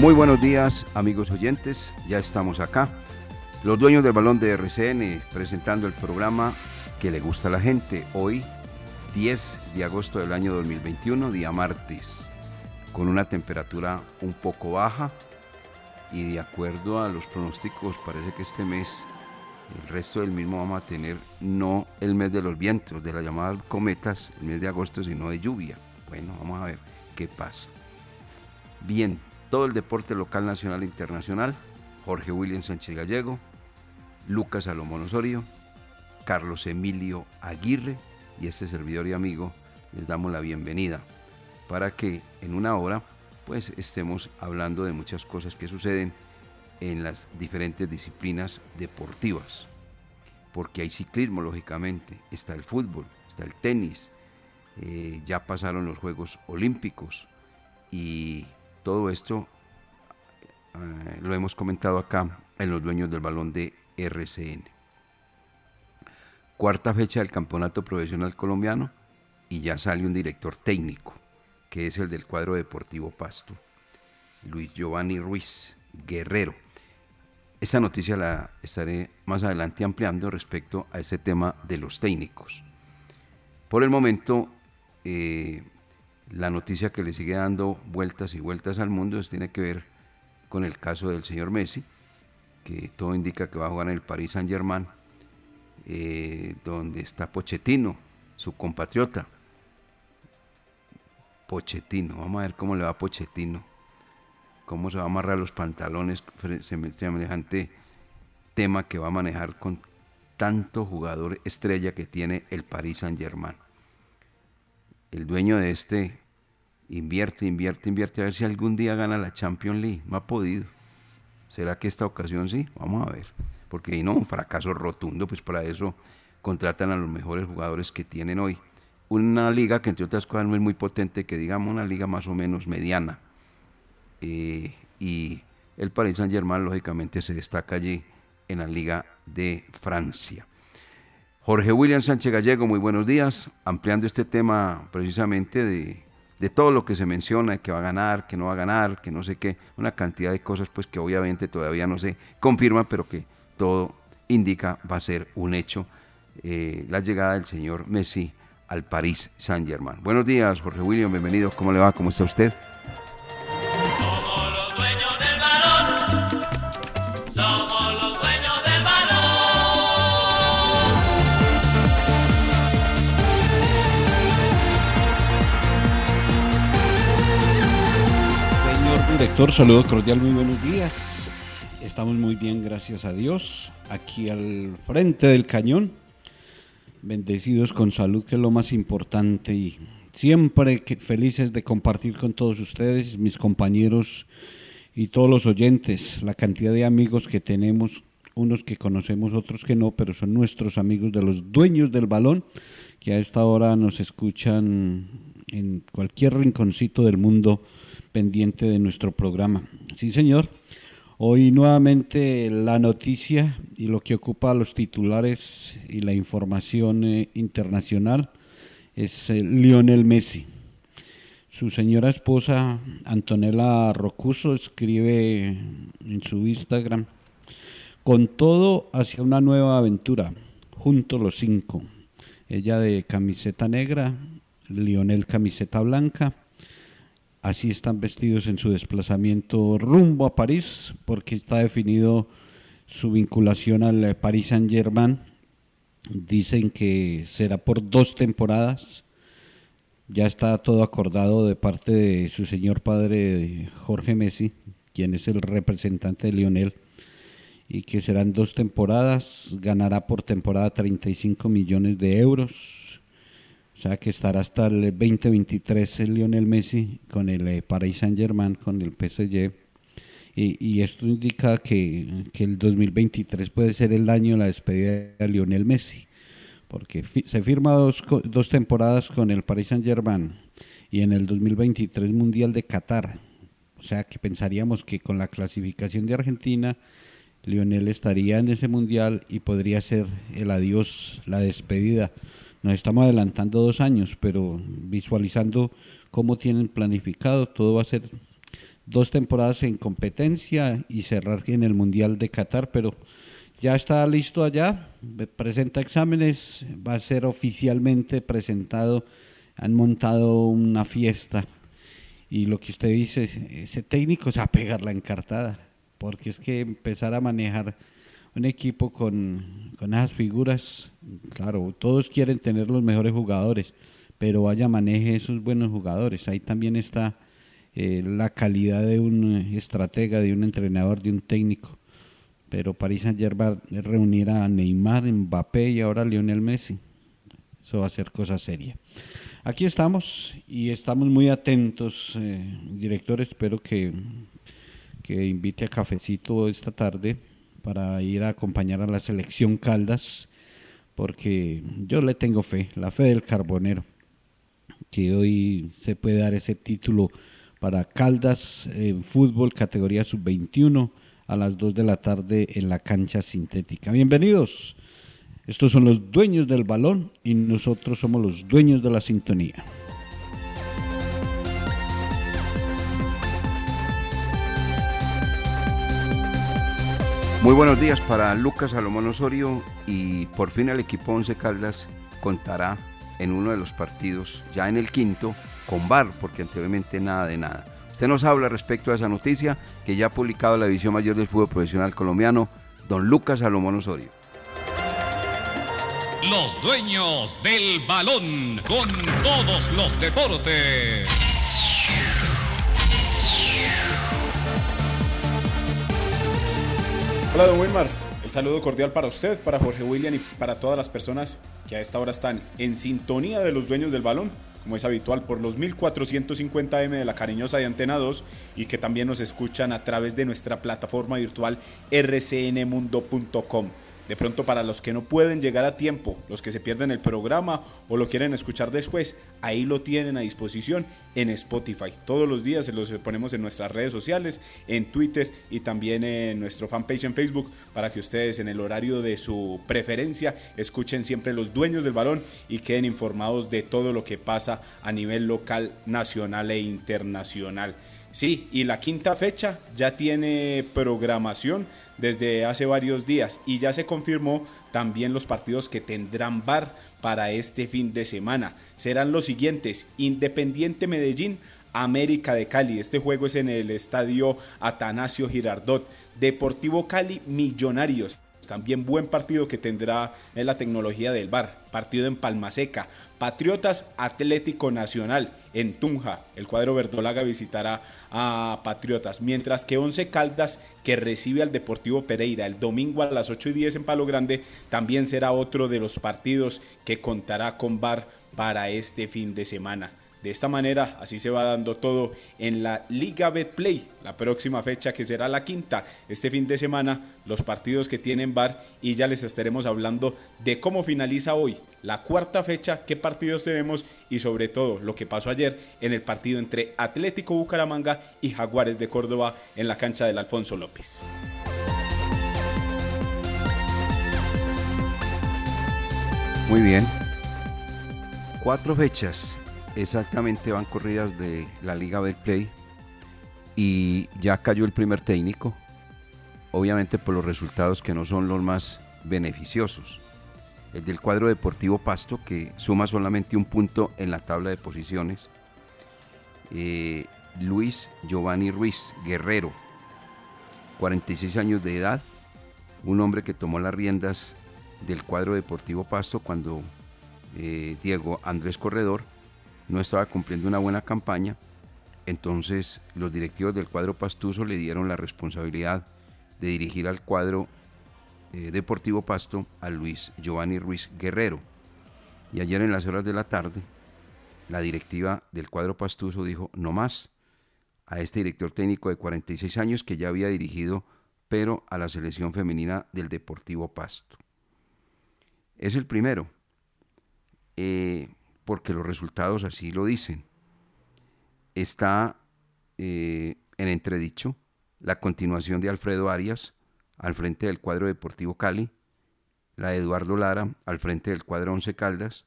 Muy buenos días, amigos oyentes. Ya estamos acá. Los dueños del balón de RCN presentando el programa que le gusta a la gente. Hoy, 10 de agosto del año 2021, día martes, con una temperatura un poco baja y de acuerdo a los pronósticos parece que este mes, el resto del mismo vamos a tener no el mes de los vientos, de las llamadas cometas, el mes de agosto, sino de lluvia. Bueno, vamos a ver qué pasa. Bien, todo el deporte local, nacional e internacional. Jorge William Sánchez Gallego, Lucas Salomón Osorio, Carlos Emilio Aguirre y este servidor y amigo les damos la bienvenida para que en una hora pues estemos hablando de muchas cosas que suceden en las diferentes disciplinas deportivas. Porque hay ciclismo, lógicamente, está el fútbol, está el tenis, eh, ya pasaron los Juegos Olímpicos y todo esto eh, lo hemos comentado acá en los dueños del balón de RCN. Cuarta fecha del campeonato profesional colombiano y ya sale un director técnico, que es el del cuadro deportivo Pasto, Luis Giovanni Ruiz Guerrero. Esta noticia la estaré más adelante ampliando respecto a ese tema de los técnicos. Por el momento, eh, la noticia que le sigue dando vueltas y vueltas al mundo es, tiene que ver con el caso del señor Messi, que todo indica que va a jugar en el Paris Saint Germain, eh, donde está Pochettino, su compatriota. Pochettino, vamos a ver cómo le va a Pochettino, cómo se va a amarrar los pantalones, semejante tema que va a manejar con tanto jugador estrella que tiene el Paris Saint Germain. El dueño de este invierte, invierte, invierte, a ver si algún día gana la Champions League. No ha podido. ¿Será que esta ocasión sí? Vamos a ver. Porque no, un fracaso rotundo, pues para eso contratan a los mejores jugadores que tienen hoy. Una liga que entre otras cosas no es muy potente, que digamos una liga más o menos mediana. Eh, y el Paris Saint Germain lógicamente se destaca allí en la Liga de Francia. Jorge William Sánchez Gallego, muy buenos días. Ampliando este tema precisamente de, todo lo que se menciona, que va a ganar, que no va a ganar, que no sé qué, una cantidad de cosas pues que obviamente todavía no se confirman, pero que todo indica va a ser un hecho eh, la llegada del señor Messi al París Saint Germain. Buenos días, Jorge William, bienvenido. ¿Cómo le va? ¿Cómo está usted? Director, saludo cordial, muy buenos días. Estamos muy bien, gracias a Dios. Aquí al frente del cañón, bendecidos con salud, que es lo más importante. Y siempre que felices de compartir con todos ustedes, mis compañeros y todos los oyentes, la cantidad de amigos que tenemos, unos que conocemos, otros que no, pero son nuestros amigos de los dueños del balón, que a esta hora nos escuchan en cualquier rinconcito del mundo pendiente de nuestro programa. Sí, señor. Hoy nuevamente la noticia y lo que ocupa los titulares y la información eh, internacional es eh, Lionel Messi. Su señora esposa, Antonella Rocuso, escribe en su Instagram, con todo hacia una nueva aventura, junto los cinco. Ella de camiseta negra, Lionel camiseta blanca. Así están vestidos en su desplazamiento rumbo a París, porque está definido su vinculación al Paris Saint Germain. Dicen que será por dos temporadas. Ya está todo acordado de parte de su señor padre Jorge Messi, quien es el representante de Lionel, y que serán dos temporadas. Ganará por temporada 35 millones de euros. O sea que estará hasta el 2023 el Lionel Messi con el eh, Paris Saint Germain, con el PSG y, esto indica que, que, el 2023 puede ser el año de la despedida de Lionel Messi, porque se firma dos, dos temporadas con el Paris Saint Germain y en el 2023 Mundial de Qatar. O sea que pensaríamos que con la clasificación de Argentina, Lionel estaría en ese mundial y podría ser el adiós, la despedida. Nos estamos adelantando dos años, pero visualizando cómo tienen planificado, todo va a ser dos temporadas en competencia y cerrar en el Mundial de Qatar, pero ya está listo allá, presenta exámenes, va a ser oficialmente presentado, han montado una fiesta y lo que usted dice, ese técnico se va a pegar la encartada, porque es que empezar a manejar un equipo con, con esas figuras, claro, todos quieren tener los mejores jugadores, pero vaya maneje esos buenos jugadores, ahí también está eh, la calidad de un estratega, de un entrenador, de un técnico. Pero París Saint Germain reunir a Neymar, Mbappé y ahora Lionel Messi. Eso va a ser cosa seria. Aquí estamos y estamos muy atentos, eh, director. Espero que, que invite a cafecito esta tarde para ir a acompañar a la selección Caldas, porque yo le tengo fe, la fe del carbonero, que hoy se puede dar ese título para Caldas en fútbol categoría sub-21 a las 2 de la tarde en la cancha sintética. Bienvenidos. Estos son los dueños del balón y nosotros somos los dueños de la sintonía. Muy buenos días para Lucas Salomón Osorio y por fin el equipo Once Caldas contará en uno de los partidos, ya en el quinto, con VAR, porque anteriormente nada de nada. Usted nos habla respecto a esa noticia que ya ha publicado la División Mayor del Fútbol Profesional Colombiano, don Lucas Salomón Osorio. Los dueños del balón con todos los deportes. Hola, don Wilmar. El saludo cordial para usted, para Jorge William y para todas las personas que a esta hora están en sintonía de los dueños del balón, como es habitual, por los 1450M de la cariñosa de Antena 2 y que también nos escuchan a través de nuestra plataforma virtual rcnmundo.com. De pronto para los que no pueden llegar a tiempo, los que se pierden el programa o lo quieren escuchar después, ahí lo tienen a disposición en Spotify. Todos los días se los ponemos en nuestras redes sociales, en Twitter y también en nuestro fanpage en Facebook para que ustedes en el horario de su preferencia escuchen siempre los dueños del balón y queden informados de todo lo que pasa a nivel local, nacional e internacional. Sí, y la quinta fecha ya tiene programación desde hace varios días y ya se confirmó también los partidos que tendrán VAR para este fin de semana. Serán los siguientes, Independiente Medellín, América de Cali. Este juego es en el estadio Atanasio Girardot. Deportivo Cali, Millonarios. También buen partido que tendrá en la tecnología del VAR. Partido en Palmaseca. Patriotas Atlético Nacional en Tunja. El cuadro verdolaga visitará a Patriotas. Mientras que Once Caldas, que recibe al Deportivo Pereira el domingo a las 8 y 10 en Palo Grande, también será otro de los partidos que contará con VAR para este fin de semana. De esta manera, así se va dando todo en la Liga Betplay, la próxima fecha que será la quinta, este fin de semana, los partidos que tienen VAR y ya les estaremos hablando de cómo finaliza hoy la cuarta fecha, qué partidos tenemos y sobre todo lo que pasó ayer en el partido entre Atlético Bucaramanga y Jaguares de Córdoba en la cancha del Alfonso López. Muy bien. Cuatro fechas exactamente van corridas de la Liga Betplay y ya cayó el primer técnico, obviamente por los resultados que no son los más beneficiosos. El del cuadro deportivo Pasto, que suma solamente un punto en la tabla de posiciones. Eh, Luis Giovanni Ruiz, guerrero, 46 años de edad, un hombre que tomó las riendas del cuadro deportivo Pasto cuando eh, Diego Andrés Corredor no estaba cumpliendo una buena campaña. Entonces los directivos del cuadro Pastuso le dieron la responsabilidad de dirigir al cuadro eh, Deportivo Pasto a Luis Giovanni Ruiz Guerrero. Y ayer en las horas de la tarde, la directiva del cuadro Pastuso dijo no más a este director técnico de 46 años que ya había dirigido, pero a la selección femenina del Deportivo Pasto. Es el primero, eh, porque los resultados así lo dicen. Está eh, en entredicho la continuación de Alfredo Arias al frente del cuadro Deportivo Cali, la de Eduardo Lara al frente del cuadro Once Caldas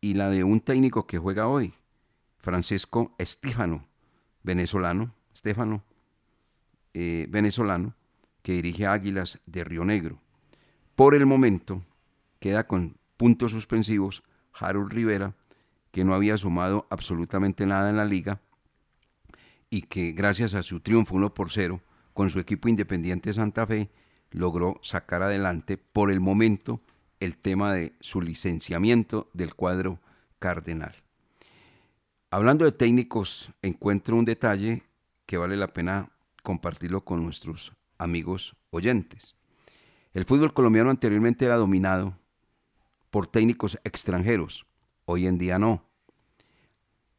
y la de un técnico que juega hoy, Francesco Estífano, venezolano, Estefano, eh, venezolano, que dirige Águilas de Río Negro. Por el momento queda con puntos suspensivos Harold Rivera, que no había sumado absolutamente nada en la liga y que gracias a su triunfo 1 por 0 con su equipo Independiente Santa Fe logró sacar adelante por el momento el tema de su licenciamiento del cuadro cardenal. Hablando de técnicos, encuentro un detalle que vale la pena compartirlo con nuestros amigos oyentes. El fútbol colombiano anteriormente era dominado por técnicos extranjeros, hoy en día no.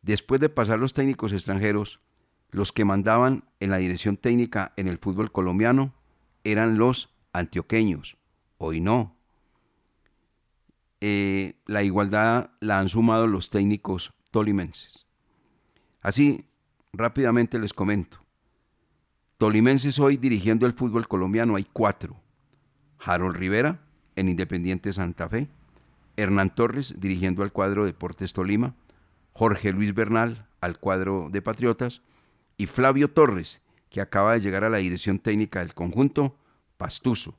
Después de pasar los técnicos extranjeros, los que mandaban en la dirección técnica en el fútbol colombiano eran los antioqueños, hoy no. Eh, la igualdad la han sumado los técnicos tolimenses. Así, rápidamente les comento. Tolimenses hoy dirigiendo el fútbol colombiano hay cuatro. Harold Rivera en Independiente Santa Fe, Hernán Torres dirigiendo al cuadro Deportes Tolima, Jorge Luis Bernal al cuadro de Patriotas y Flavio Torres, que acaba de llegar a la dirección técnica del conjunto Pastuso.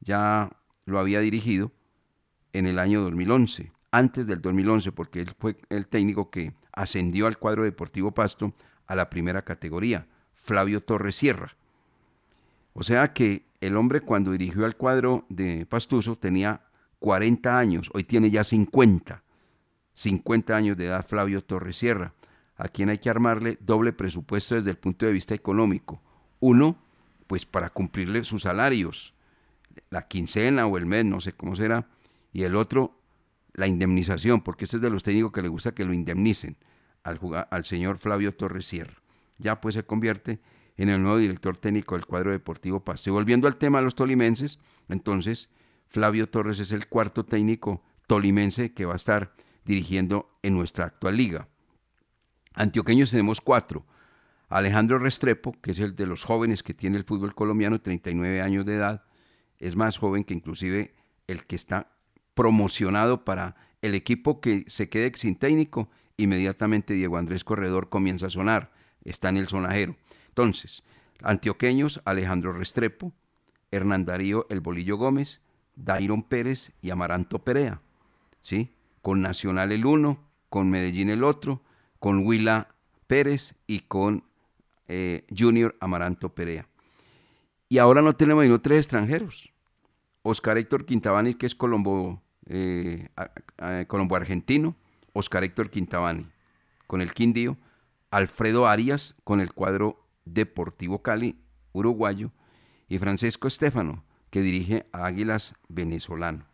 Ya lo había dirigido en el año 2011, antes del 2011, porque él fue el técnico que ascendió al cuadro deportivo Pasto a la primera categoría, Flavio Torres Sierra. O sea que el hombre cuando dirigió al cuadro de Pastuso tenía 40 años, hoy tiene ya 50. 50 años de edad Flavio Torres Sierra a quien hay que armarle doble presupuesto desde el punto de vista económico. Uno, pues para cumplirle sus salarios, la quincena o el mes, no sé cómo será, y el otro, la indemnización, porque este es de los técnicos que le gusta que lo indemnicen al, al señor Flavio Torres Sierra. Ya pues se convierte en el nuevo director técnico del cuadro deportivo Pasto. Y volviendo al tema de los tolimenses, entonces Flavio Torres es el cuarto técnico tolimense que va a estar dirigiendo en nuestra actual liga. Antioqueños tenemos cuatro. Alejandro Restrepo, que es el de los jóvenes que tiene el fútbol colombiano, 39 años de edad, es más joven que inclusive el que está promocionado para el equipo que se quede sin técnico, inmediatamente Diego Andrés Corredor comienza a sonar, está en el sonajero. Entonces, antioqueños, Alejandro Restrepo, Hernán Darío El Bolillo Gómez, Dairon Pérez y Amaranto Perea, ¿sí? Con Nacional el uno, con Medellín el otro, con Willa Pérez y con eh, Junior Amaranto Perea. Y ahora no tenemos ni tres extranjeros. Oscar Héctor Quintabani, que es colombo, eh, colombo argentino, Oscar Héctor Quintabani con el Quindío, Alfredo Arias con el cuadro Deportivo Cali, uruguayo, y Francesco Estefano, que dirige a Águilas venezolano.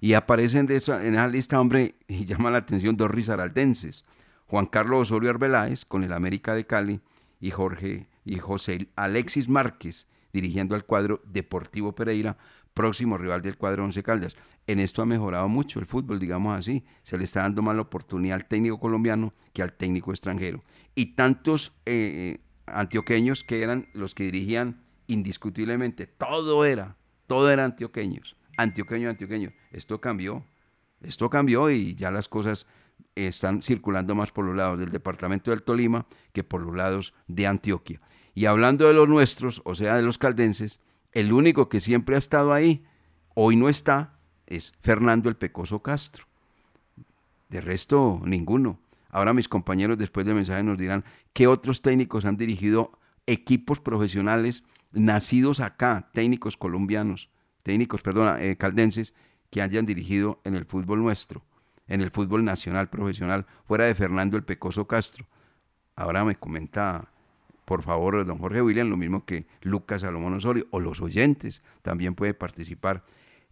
Y aparecen de esa, en esa lista, hombre, y llama la atención dos risaraldenses. Juan Carlos Osorio Arbeláez con el América de Cali y Jorge y José Alexis Márquez dirigiendo al cuadro Deportivo Pereira, próximo rival del cuadro Once Caldas. En esto ha mejorado mucho el fútbol, digamos así. Se le está dando más la oportunidad al técnico colombiano que al técnico extranjero. Y tantos eh, antioqueños que eran los que dirigían indiscutiblemente, todo era, todo era antioqueños, antioqueños, antioqueños. Esto cambió, esto cambió y ya las cosas están circulando más por los lados del departamento del Tolima que por los lados de Antioquia. Y hablando de los nuestros, o sea, de los caldenses, el único que siempre ha estado ahí, hoy no está, es Fernando el Pecoso Castro. De resto, ninguno. Ahora mis compañeros después del mensaje nos dirán qué otros técnicos han dirigido equipos profesionales nacidos acá, técnicos colombianos, técnicos, perdona, eh, caldenses, que hayan dirigido en el fútbol nuestro, en el fútbol nacional profesional, fuera de Fernando el Pecoso Castro. Ahora me comenta, por favor, don Jorge William, lo mismo que Lucas Salomón Osorio, o los oyentes, también puede participar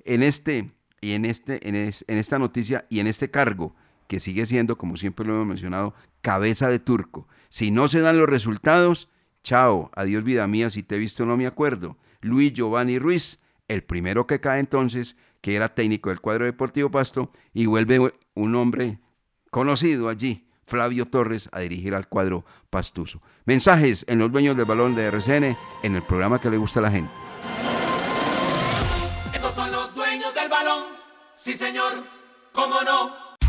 en este, y en este, en, en esta noticia y en este cargo que sigue siendo, como siempre lo hemos mencionado, cabeza de turco. Si no se dan los resultados, chao, adiós vida mía, si te he visto no me acuerdo. Luis Giovanni Ruiz, el primero que cae entonces, que era técnico del cuadro deportivo Pasto, y vuelve un hombre conocido allí, Flavio Torres, a dirigir al cuadro pastuso. Mensajes en los dueños del balón de RCN, en el programa que le gusta a la gente. Estos son los dueños del balón. Sí, señor. ¿Cómo no?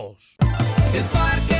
0662. El Parque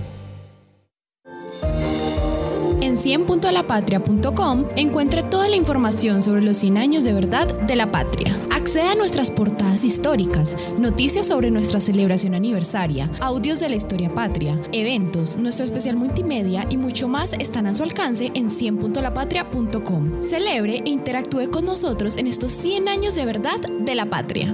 En 100.lapatria.com encuentre toda la información sobre los 100 años de verdad de la patria. Acceda a nuestras portadas históricas, noticias sobre nuestra celebración aniversaria, audios de la historia patria, eventos, nuestro especial multimedia y mucho más están a su alcance en 100.lapatria.com. Celebre e interactúe con nosotros en estos 100 años de verdad de la patria.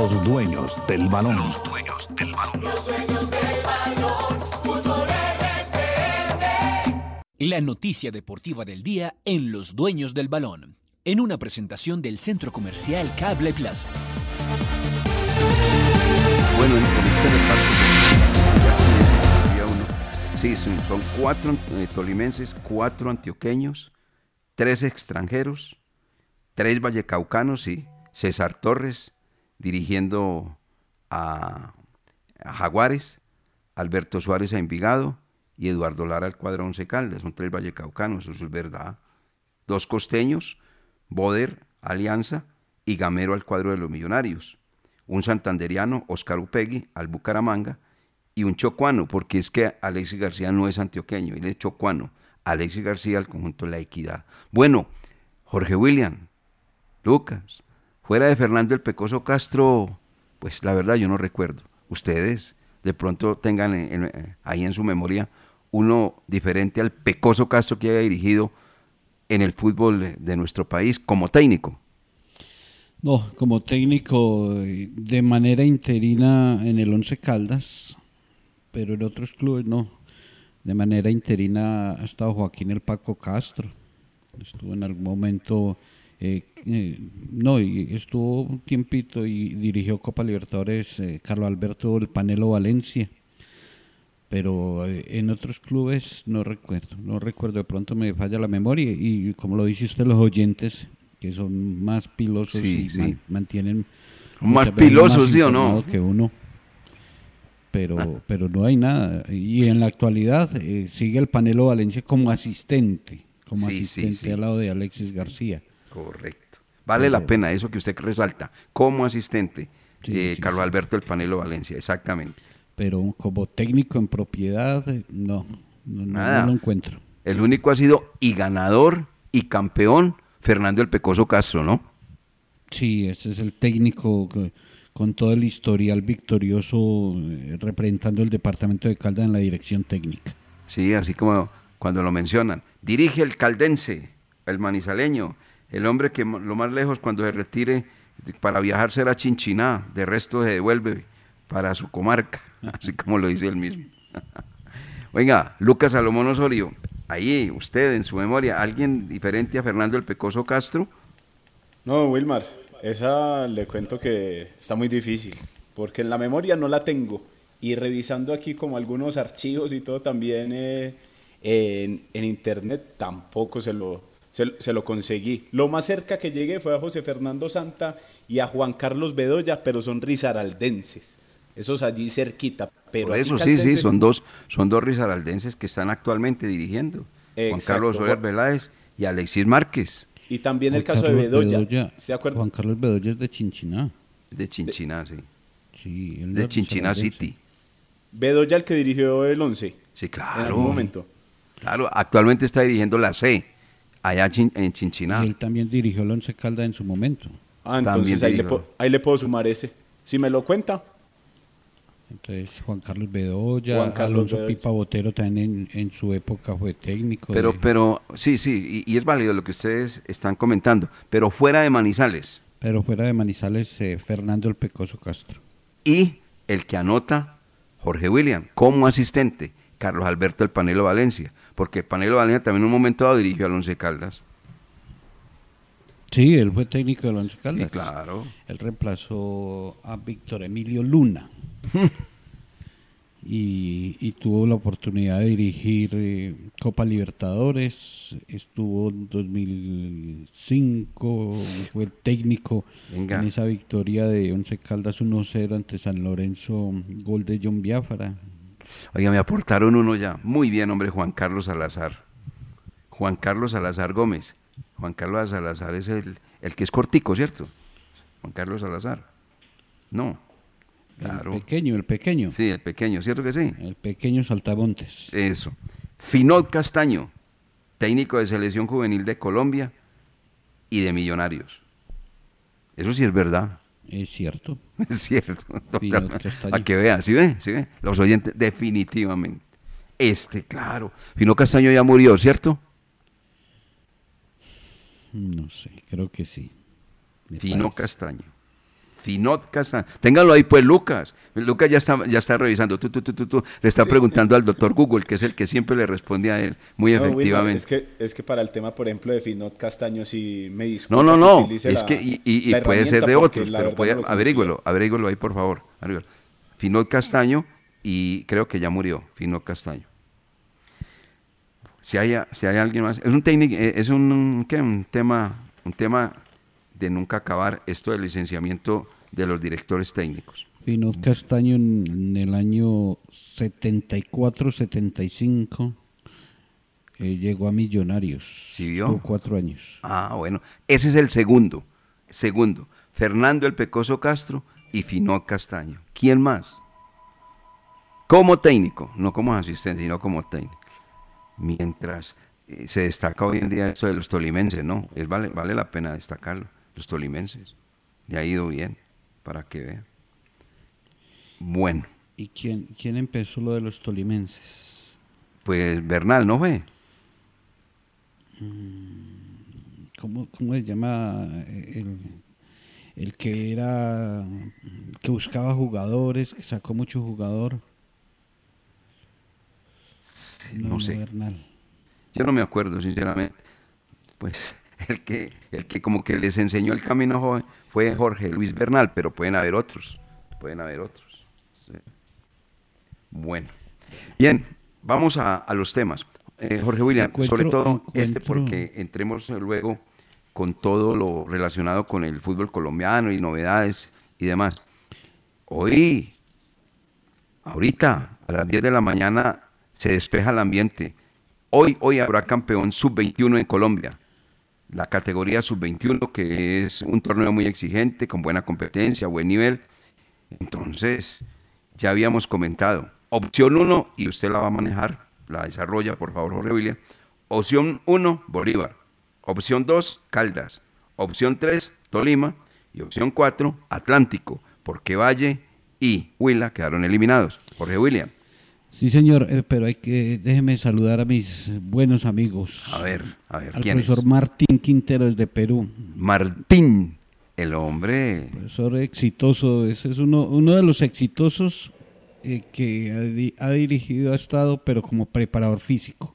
Los dueños del balón. Los dueños del balón. Los dueños del balón. Fútbol. La noticia deportiva del día en Los Dueños del Balón. en una presentación del Centro Comercial Cable Plaza. Bueno, en. Sí, son, son cuatro eh, tolimenses, cuatro antioqueños, tres extranjeros, tres vallecaucanos y César Torres dirigiendo a, Jaguares, Alberto Suárez a Envigado y Eduardo Lara al cuadro Once Caldas. Son tres vallecaucanos, eso es verdad. Dos costeños, Boder, Alianza y Gamero al cuadro de los Millonarios. Un santanderiano, Oscar Upegui, al Bucaramanga. Y un chocuano, porque es que Alexis García no es antioqueño, él es chocuano. Alexis García al conjunto de la equidad. Bueno, Jorge William, Lucas, fuera de Fernando el Pecoso Castro, pues la verdad yo no recuerdo. Ustedes de pronto tengan en- en- ahí en su memoria uno diferente al Pecoso Castro que haya dirigido en el fútbol de nuestro país como técnico. No, como técnico eh, de manera interina en el Once Caldas, pero en otros clubes no. De manera interina ha estado Joaquín el Paco Castro. Estuvo en algún momento, eh, eh, no, y estuvo un tiempito y dirigió Copa Libertadores eh, Carlos Alberto el Panelo Valencia. Pero eh, en otros clubes no recuerdo, no recuerdo, de pronto me falla la memoria y como lo dice usted, los oyentes que son más pilosos Sí, y sí. man- mantienen Más pilosos, ¿sí o no? que uno pero pero no hay nada y en la actualidad eh, sigue el Panelo Valencia como asistente como asistente al lado de Alexis García Correcto. Vale la pena eso que usted resalta. Como asistente, Sí, eh, sí, Carlos Alberto del Panelo Valencia, exactamente. pero como técnico en propiedad eh, no no, no- Nada. no lo encuentro El único ha sido y ganador y campeón Fernando el Pecoso Castro, ¿no? Sí, ese es el técnico que- con todo el historial victorioso eh, representando el departamento de Caldas en la dirección técnica. Sí, así como cuando lo mencionan. Dirige el caldense, el manizaleño, el hombre que lo más lejos cuando se retire para viajar será Chinchiná, de resto se devuelve para su comarca, así como lo dice él mismo. Oiga, Lucas Salomón Osorio, ahí usted en su memoria, ¿alguien diferente a Fernando el Pecoso Castro? No, Wilmar, esa le cuento que está muy difícil, porque en la memoria no la tengo. Y revisando aquí como algunos archivos y todo también eh, en internet, tampoco se lo, se, se lo conseguí. Lo más cerca que llegué fue a José Fernando Santa y a Juan Carlos Bedoya, pero son risaraldenses. Esos allí cerquita. Pero Por eso sí, sí, son dos, son dos risaraldenses que están actualmente dirigiendo. Juan Carlos Soler Veláez y Alexis Márquez. Y también el caso de Bedoya. Bedoya- ¿Se acuerda? Juan Carlos Bedoya es de Chinchiná. De Chinchiná, sí. Sí, él De Chinchiná. City. Bedoya el que dirigió el 11. Sí, En claro. algún momento. Claro, actualmente está dirigiendo la C, allá en Chinchiná. Y él también dirigió el Once Caldas en su momento. Ah, entonces ahí le, ahí le puedo sumar ese. Si me lo cuenta, Entonces Juan Carlos Bedoya, Juan Carlos Alonso Bedoya. Pipa Botero también en, en su época fue técnico. Pero, de- pero, sí, sí, y, y es válido lo que ustedes están comentando, pero fuera de Manizales. pero fuera de Manizales, eh, Fernando el Pecoso Castro. Y el que anota, Jorge William, como asistente, Carlos Alberto el Panelo Valencia, porque Panelo Valencia también en un momento dado dirigió al Once Caldas. Sí, él fue técnico del Once Caldas. Sí, claro. Él reemplazó a Víctor Emilio Luna. y, y tuvo la oportunidad de dirigir eh, Copa Libertadores. Estuvo en 2005, fue el técnico Venga. en esa victoria de Once Caldas 1-0 ante San Lorenzo, gol de John Biafara. Oiga, me aportaron uno ya. Muy bien, hombre, Juan Carlos Salazar. Juan Carlos Salazar Gómez. Juan Carlos Salazar es el, el que es cortico, ¿cierto? Juan Carlos Salazar. No. Claro. El pequeño, el pequeño. Sí, el pequeño, ¿cierto que sí? El pequeño Saltamontes. Eso. Finot Castaño, técnico de selección juvenil de Colombia y de Millonarios. Eso sí es verdad. Es cierto. Es cierto. Para que vean, ¿sí ve? ¿Sí ve? Los oyentes, definitivamente. Este, claro. Finot Castaño ya murió, ¿cierto? No sé, creo que sí. Fino parece. Castaño. Finot Castaño. Téngalo ahí pues Lucas. Lucas ya está, ya está revisando. Tú, tú, tú, tú, tú. Le está preguntando al doctor Google, que es el que siempre le responde a él. Muy No, efectivamente. es, que, es que para el tema, por ejemplo, de Finot Castaño, si me disculpa No, no, no. Es la- que, y, y- y la puede ser de otros, pero puede, no averígüelo, averígüelo ahí, por favor. averígüelo. Finot Castaño, y creo que ya murió, Finot Castaño. Si hay, si hay alguien más. Es un técnico, eh, es un, ¿qué? un tema, un tema de nunca acabar esto del licenciamiento de los directores técnicos. Pinot Castaño en, el año 74-75 eh, llegó a Millonarios. ¿Sí vio? Cuatro años. Ah, bueno. Ese es el segundo. Segundo. Fernando el Pecoso Castro y Finot Castaño. ¿Quién más? Como técnico, no como asistente, sino como técnico. Mientras eh, se destaca hoy en día esto de los tolimenses, ¿no? Es, vale, vale la pena destacarlo. Los tolimenses. Le ha ido bien, para que vean. Bueno, ¿Y quién, quién empezó lo de los tolimenses? pues Bernal, ¿no fue? ¿Cómo, cómo se llama el, el que era que buscaba jugadores, que sacó mucho jugador? no sé. Bernal. Yo no me acuerdo, sinceramente. Pues el que, el que como que les enseñó el camino joven fue Jorge Luis Bernal, pero pueden haber otros. Pueden haber otros. sí. Bueno. Bien, vamos a, a los temas. Eh, Jorge William, Encuentro- sobre todo este porque entremos luego con todo lo relacionado con el fútbol colombiano y novedades y demás. Hoy, ahorita, a las 10 de la mañana, se despeja el ambiente. Hoy, hoy habrá campeón sub-21 en Colombia. La categoría sub-21, que es un torneo muy exigente, con buena competencia, buen nivel. Entonces, ya habíamos comentado. Opción 1, y usted la va a manejar, la desarrolla, por favor, Jorge William. Opción 1, Bolívar. Opción 2, Caldas. Opción 3, Tolima. Y opción 4, Atlántico, porque Valle y Huila quedaron eliminados. Jorge William. Sí, señor, eh, pero hay que déjeme saludar a mis buenos amigos. A ver, a ver, Al ¿quién es? profesor Martín Quintero desde Perú. Martín, el hombre. Profesor exitoso, ese es uno, uno de los exitosos eh, que ha, di- ha dirigido, ha estado, pero como preparador físico.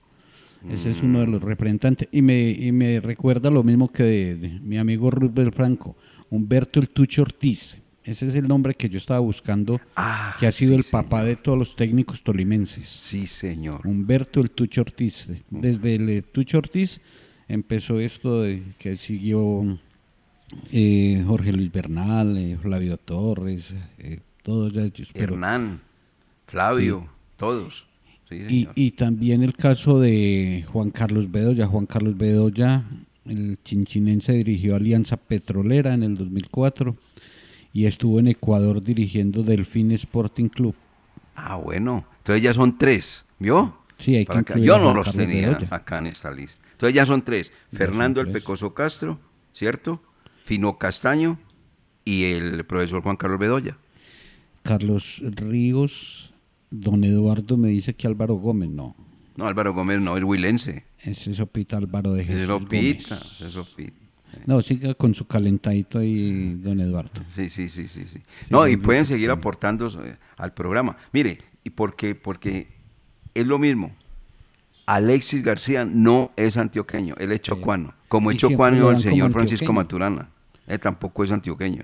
Ese es uno de los representantes. Y me, y me recuerda lo mismo que de, de mi amigo Roosevelt Franco, Humberto el Tucho Ortiz. Ese es el nombre que yo estaba buscando, que ha sido el papá de todos los técnicos tolimenses. Sí, señor. Humberto el Tucho Ortiz. Desde el eh, Tucho Ortiz empezó esto de que siguió eh, Jorge Luis Bernal, eh, Flavio Torres, eh, todos ellos. pero- Hernán, Flavio, Sí. todos. Sí, y, y también el caso de Juan Carlos Bedoya. Juan Carlos Bedoya, el chinchinense, dirigió Alianza Petrolera en el 2004 y estuvo en Ecuador dirigiendo Delfín Sporting Club. Ah, bueno. Entonces ya son tres, ¿vio? Sí, hay que Yo no los Carlos tenía acá en esta lista. Entonces ya son tres. Ya Fernando son el. Pecoso Castro, ¿cierto? Fino Castaño y el profesor Juan Carlos Bedoya. Carlos Ríos, don Eduardo me dice que Álvaro Gómez, no. No, Álvaro Gómez no, el huilense. Ese es Opita Álvaro de Jesús Es Gómez. es. No, siga con su calentadito ahí, don Eduardo. Sí, sí, sí, sí, sí. No, y pueden seguir aportando eh, al programa. Mire, y porque, porque es lo mismo. Alexis García no es antioqueño, él es chocuano. Como es chocuano el señor Francisco. Maturana. Él tampoco es antioqueño.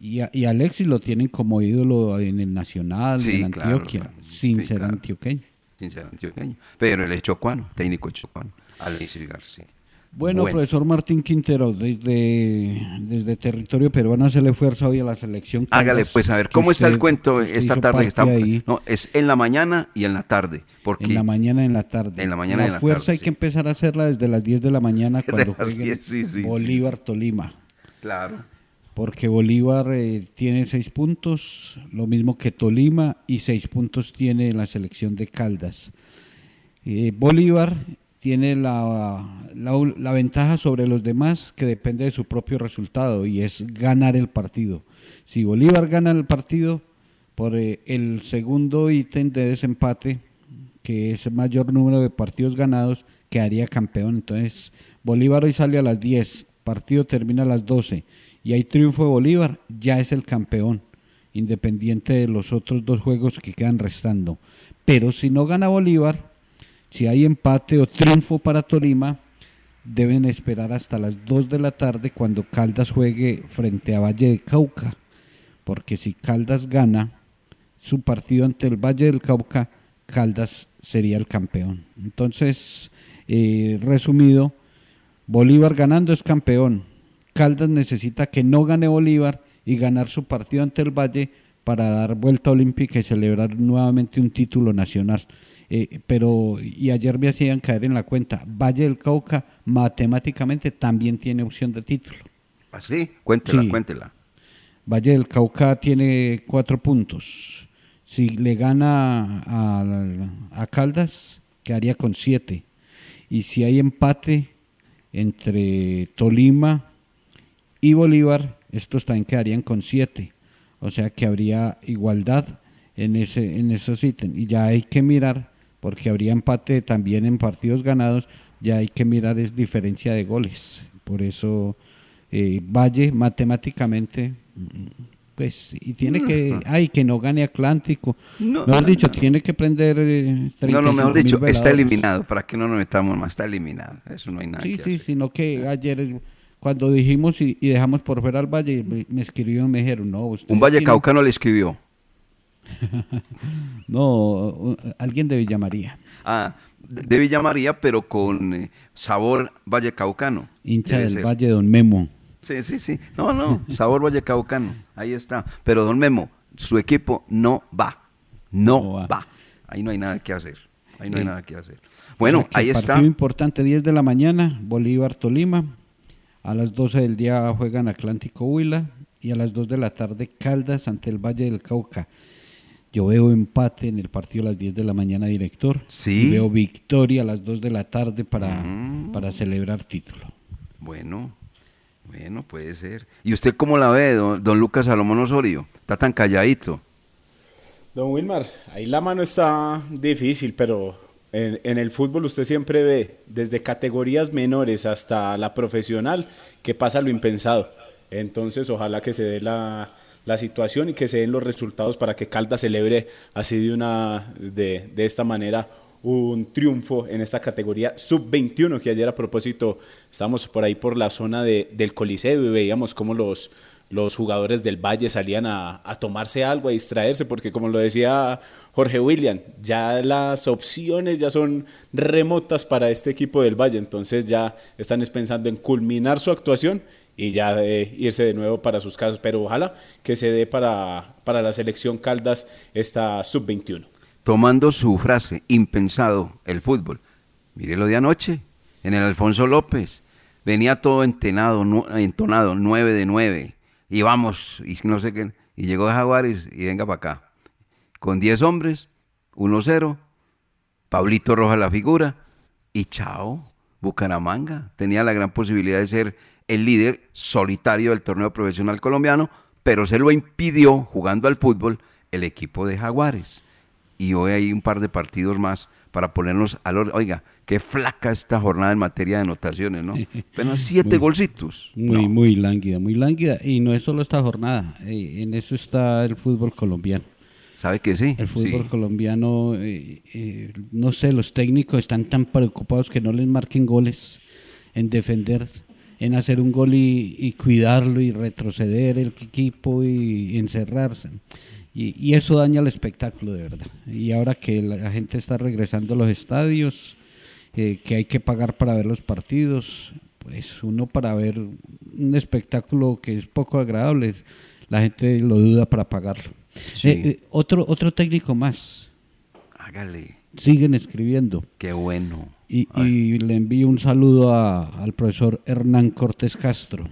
Y, a- y Alexis lo tienen como ídolo en el Nacional, Sí, en Antioquia, claro. sin Sí, ser claro. antioqueño. Sin ser antioqueño. Pero él es chocuano, técnico chocuano. Alexis García. Bueno, profesor Martín Quintero, desde, desde territorio peruano hacerle fuerza hoy a la selección. Hágale pues a ver, ¿cómo está el cuento esta tarde? está- ahí. no, es en la mañana y en la tarde. Porque En la mañana y en la tarde. En la mañana y en la fuerza tarde, hay que empezar a hacerla desde las 10 de la mañana cuando las juegue 10, sí, sí, sí, Bolívar Tolima. Claro. Porque Bolívar eh, tiene seis puntos, lo mismo que Tolima, y seis puntos tiene la selección de Caldas. Eh, Bolívar tiene la, la- ventaja sobre los demás que depende de su propio resultado y es ganar el partido. Si Bolívar gana el partido por eh, el segundo ítem de desempate, que es mayor número de partidos ganados, quedaría campeón. Entonces, Bolívar hoy sale a las 10, partido termina a las 12 y hay triunfo de Bolívar, ya es el campeón, independiente de los otros dos juegos que quedan restando. Pero si no gana Bolívar, si hay empate o triunfo para Tolima, deben esperar hasta las 2 de la tarde cuando Caldas juegue frente a Valle de Cauca. Porque si Caldas gana su partido ante el Valle del Cauca, Caldas sería el campeón. Entonces, eh, resumido, Bolívar ganando es campeón. Caldas necesita que no gane Bolívar y ganar su partido ante el Valle para dar vuelta olímpica y celebrar nuevamente un título nacional. Eh, pero, y ayer me hacían caer en la cuenta, Valle del Cauca matemáticamente también tiene opción de título. ¿Ah, sí? Cuéntela, Sí. cuéntela. Valle del Cauca tiene cuatro puntos. Si le gana a, a Caldas, quedaría con siete. Y si hay empate entre Tolima y Bolívar, estos también quedarían con siete. O sea que habría igualdad en, ese, en esos ítems. Y ya hay que mirar, porque habría empate también en partidos ganados, ya hay que mirar es diferencia de goles. Por eso eh, Valle matemáticamente, mm, pues, y tiene que, ay, que no gane Atlántico. No, mejor no, dicho, tiene que prender... eh, No, no, mejor 35.000 dicho, está veladores. eliminado. ¿Para que no nos metamos más? Está eliminado. Eso no hay nada Sí, que sí, hacer. sino que ayer cuando dijimos y, y dejamos por fuera al Valle, me, me escribieron, me dijeron, no, usted Un Valle Caucano le escribió. no, alguien de Villamaría, Ah, de Villa María, pero con eh, sabor Valle Caucano. hincha del ser. Valle Don Memo. Sí, sí, sí. No, no, sabor Valle Caucano. Ahí está. Pero don Memo, su equipo no va. No, va. Ahí no hay nada que hacer. Ahí no hay Eh, nada que hacer. Bueno, O sea que ahí está. Partido importante, 10 de la mañana, Bolívar Tolima. A las 12 del día juegan Atlántico Huila y a las 2 de la tarde Caldas ante el Valle del Cauca. Yo veo empate en el partido a las 10 de la mañana, director. Sí. Y veo victoria a las 2 de la tarde para, para celebrar título. Bueno, bueno, puede ser. ¿Y usted cómo la ve, don, don Lucas Salomón Osorio? Está tan calladito. Don Wilmar, ahí la mano está difícil, pero en, en el fútbol usted siempre ve desde categorías menores hasta la profesional que pasa lo impensado. Entonces, ojalá que se dé la, la situación y que se den los resultados para que Caldas celebre así de una de, de esta manera un triunfo en esta categoría sub-21 que ayer a propósito estábamos por ahí por la zona de- del Coliseo y veíamos cómo los, los jugadores del Valle salían a, a tomarse algo, a distraerse, porque como lo decía Jorge William, ya las opciones ya son remotas para este equipo del Valle, entonces ya están es pensando en culminar su actuación y ya eh, irse de nuevo para sus casas, pero ojalá que se dé para, para la selección Caldas esta sub-21. Tomando su frase, impensado, el fútbol. Mire lo de anoche, en el Alfonso López. Venía todo entenado, entonado, 9 de 9. Y vamos, y no sé qué. Y llegó Jaguares y venga para acá. Con 10 hombres, 1-0. Pablito Rojas la figura. Y chao, Bucaramanga. Tenía la gran posibilidad de ser el líder solitario del torneo profesional colombiano, pero se lo impidió jugando al fútbol el equipo de Jaguares. Y hoy hay un par de partidos más para ponernos al orden. Oiga, qué flaca esta jornada en materia de anotaciones, ¿no? Apenas siete Muy- golcitos. Muy, muy lánguida, muy lánguida. Y no es solo esta jornada, eh, en eso está el fútbol colombiano. ¿Sabe que sí? El fútbol Sí. colombiano, eh, eh, no sé, los técnicos están tan preocupados que no les marquen goles, en defender, en hacer un gol y, y cuidarlo y retroceder el equipo y, encerrarse. Y, y eso daña el espectáculo de verdad. Y ahora que la gente está regresando a los estadios, eh, que hay que pagar para ver los partidos, pues uno para ver un espectáculo que es poco agradable, la gente lo duda para pagarlo. Sí. Eh, eh, otro, otro técnico más, Hágale. siguen escribiendo. Qué bueno. Y, y le envío un saludo a- al profesor Hernán Cortés Castro,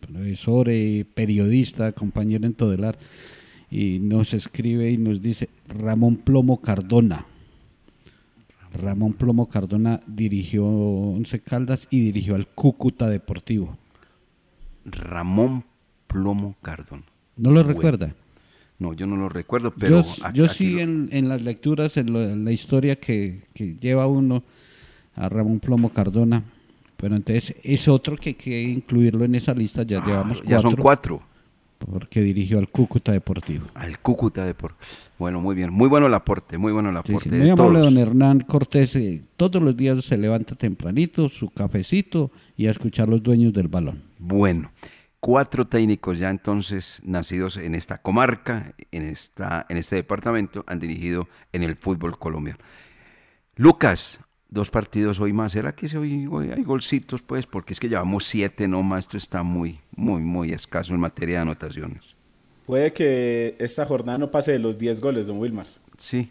profesor, eh, periodista, compañero en Todelar, y nos escribe y nos dice Ramón Plomo Cardona. Ramón Plomo Cardona dirigió Once Caldas y dirigió al Cúcuta Deportivo. Ramón Plomo Cardón. ¿No lo Bueno. recuerda? No, yo no lo recuerdo, pero... yo aquí- yo aquí sí lo- en, en las lecturas, en, lo- en la historia que, que lleva uno a Ramón Plomo Cardona, Pero entonces es otro que hay que incluirlo en esa lista, ya llevamos cuatro. Ya son cuatro. Porque dirigió al Cúcuta Deportivo. Al Cúcuta Deportivo. Bueno, muy bien. Muy bueno el aporte, muy bueno el aporte. sí, de muy amable todos. don Hernán Cortés. eh, todos los días se levanta tempranito, su cafecito y a escuchar los dueños del balón. Bueno, cuatro técnicos ya entonces nacidos en esta comarca, en, esta, en este departamento, han dirigido en el fútbol colombiano. Lucas, dos partidos hoy más. ¿Será que hoy, hoy hay golcitos? Pues porque es que llevamos siete nomás. Esto está muy, muy, muy escaso en materia de anotaciones. Puede que esta jornada no pase de los 10 goles, don Wilmar. Sí.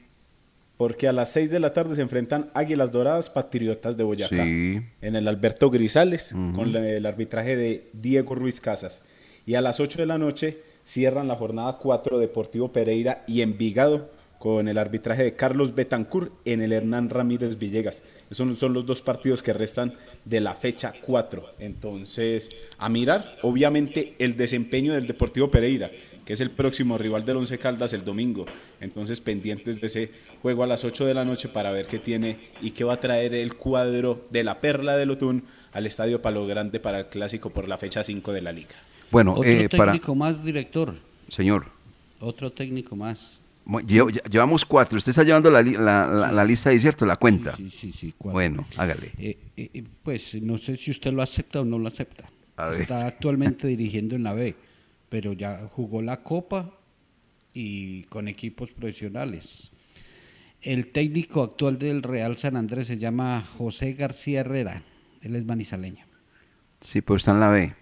Porque a las 6 de la tarde se enfrentan Águilas Doradas, Patriotas de Boyacá. Sí. En el Alberto Grisales, con el arbitraje de Diego Ruiz Casas. Y a las 8 de la noche cierran la jornada 4 Deportivo Pereira y Envigado con el arbitraje de Carlos Betancur en el Hernán Ramírez Villegas. Esos son los dos partidos que restan de la fecha 4. Entonces, a mirar, obviamente, el desempeño del Deportivo Pereira, que es el próximo rival del Once Caldas el domingo. Entonces, pendientes de ese juego a las 8 de la noche para ver qué tiene y qué va a traer el cuadro de la Perla del Otún al Estadio Palo Grande para el clásico por la fecha 5 de la liga. Bueno, Otro eh, para... técnico más, director. Señor, Otro técnico más. Llevamos cuatro. Usted está llevando la, la- la- la lista ahí, ¿cierto? La cuenta. Sí, sí, sí. cuatro. Bueno, hágale. Eh, eh, eh, pues no sé si usted lo acepta o no lo acepta. A ver. Está actualmente dirigiendo en la B, pero ya jugó la Copa y con equipos profesionales. El técnico actual del Real San Andrés se llama José García Herrera. Él es manizaleño. Sí, pero está en la B.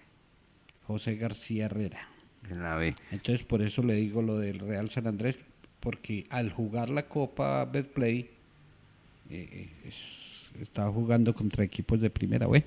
José García Herrera. En la B. Entonces por eso le digo lo del Real San Andrés, porque al jugar la Copa Betplay eh, es- estaba jugando contra equipos de primera, bueno,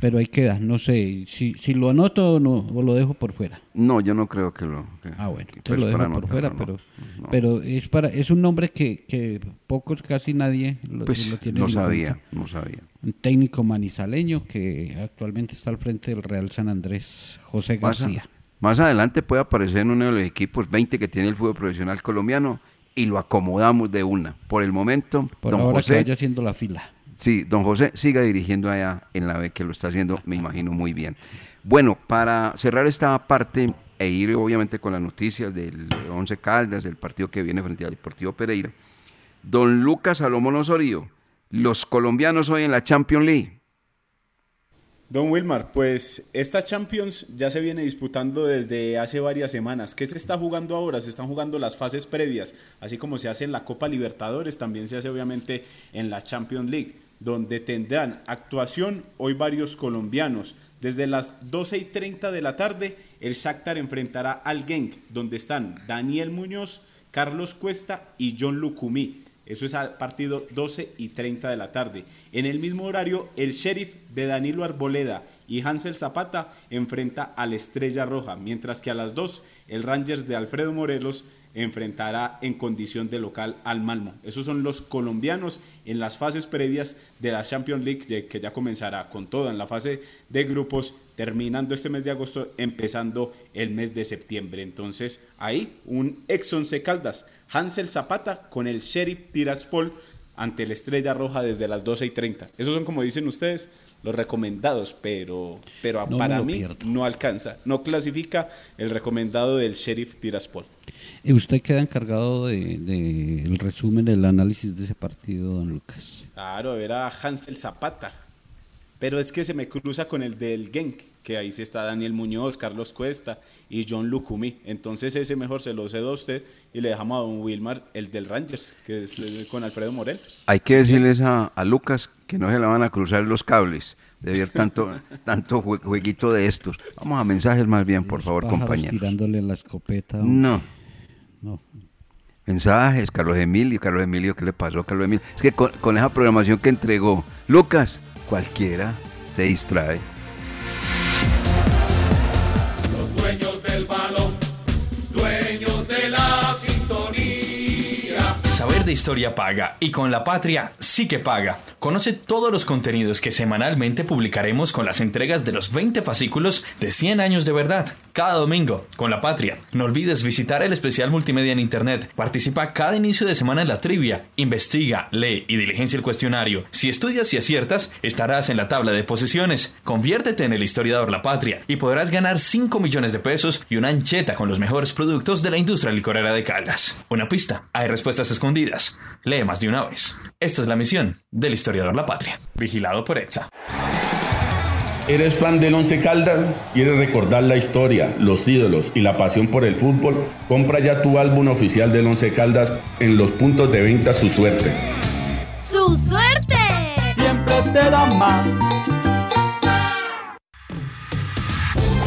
pero ahí queda, no sé, si, si lo anoto o, no, o lo dejo por fuera. No, yo no creo que lo. que- Ah, bueno, que entonces lo pues dejo para por fuera, pero, no. Pero es para es un nombre que, que pocos, casi nadie lo, Pues lo tiene no sabía, cuenta. no sabía. Un técnico manizaleño que actualmente está al frente del Real San Andrés, José García. Más adelante puede aparecer en uno de los equipos 20 que tiene el fútbol profesional colombiano y lo acomodamos de una. Por el momento, Por don ahora José. que vaya haciendo la fila. Sí, don José siga dirigiendo allá en la B, que lo está haciendo, me imagino, muy bien. Bueno, para cerrar esta parte e ir obviamente con las noticias del Once Caldas, del partido que viene frente al Deportivo Pereira, don Lucas Salomón Osorio, los colombianos hoy en la Champions League. Don Wilmar, pues esta Champions ya se viene disputando desde hace varias semanas. ¿Qué se está jugando ahora? Se están jugando las fases previas, así como se hace en la Copa Libertadores, también se hace obviamente en la Champions League, donde tendrán actuación hoy varios colombianos. Desde las 12 y 30 de la tarde, el Shakhtar enfrentará al Genk, donde están Daniel Muñoz, Carlos Cuesta y John Lucumí. Eso es al partido 12 y 30 de la tarde. En el mismo horario, el sheriff de Danilo Arboleda y Hansel Zapata enfrenta al Estrella Roja, mientras que a las 2 el Rangers de Alfredo Morelos enfrentará en condición de local al Malmo. Esos son los colombianos en las fases previas de la Champions League, que- ya comenzará con todo en la fase de grupos, terminando este mes de agosto, empezando el mes de septiembre. Entonces, ahí un ex Once Caldas, Hansel Zapata con el Sheriff Tiraspol ante la Estrella Roja desde las 12 y 30. Esos son, como dicen ustedes, los recomendados, pero, pero No para mí pierdo. no alcanza, no clasifica el recomendado del Sheriff Tiraspol. Y usted queda encargado del de, el resumen del análisis de ese partido, don Lucas. Claro, era Hansel Zapata. Pero es que se me cruza con el del Genk, que ahí sí está Daniel Muñoz, Carlos Cuesta y John Lucumí. Entonces ese mejor se lo cedo a usted y le dejamos a don Wilmar el del Rangers, que es eh, con Alfredo Morelos. Hay que decirles a, a Lucas que no se le van a cruzar los cables de ver tanto, tanto jue- jueguito de estos. Vamos a mensajes más bien, por favor, Pájaros compañeros. tirándole la escopeta. hombre. No. No. Mensajes, Carlos Emilio, Carlos Emilio, ¿qué le pasó, Carlos Emilio? Es que con, esa programación que entregó Lucas, cualquiera se distrae. De historia paga y con la patria sí que paga. Conoce todos los contenidos que semanalmente publicaremos con las entregas de los 20 fascículos de 100 años de verdad. Cada domingo, con la patria. No olvides visitar el especial multimedia en internet. Participa cada inicio de semana en la trivia. Investiga, lee y diligencia el cuestionario. Si estudias y aciertas, estarás en la tabla de posiciones. Conviértete en el historiador La Patria y podrás ganar 5 millones de pesos y una ancheta con los mejores productos de la industria licorera de Caldas. Una pista. Hay respuestas escondidas. Lee más de una vez. Esta es la misión del historiador La Patria. Vigilado por EXA. ¿Eres fan del Once Caldas? ¿Quieres recordar la historia, los ídolos y la pasión por el fútbol? Compra ya tu álbum oficial del Once Caldas en los puntos de venta Su Suerte. ¡Su suerte! Siempre te da más.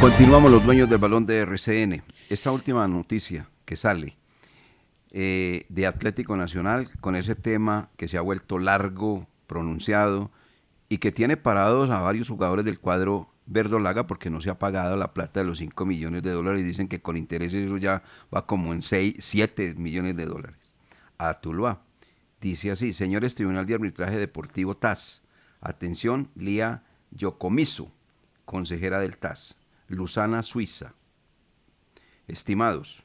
Continuamos los dueños del balón de RCN. Esta última noticia que sale eh, de Atlético Nacional con ese tema que se ha vuelto largo, pronunciado y que tiene parados a varios jugadores del cuadro verdolaga porque no se ha pagado la plata de los 5 millones de dólares. Dicen que con intereses eso ya va como en 6, 7 millones de dólares. A Tuluá. Dice así, señores Tribunal de Arbitraje Deportivo TAS. Atención, Lía Yocomiso, consejera del TAS. Luzana, Suiza. Estimados,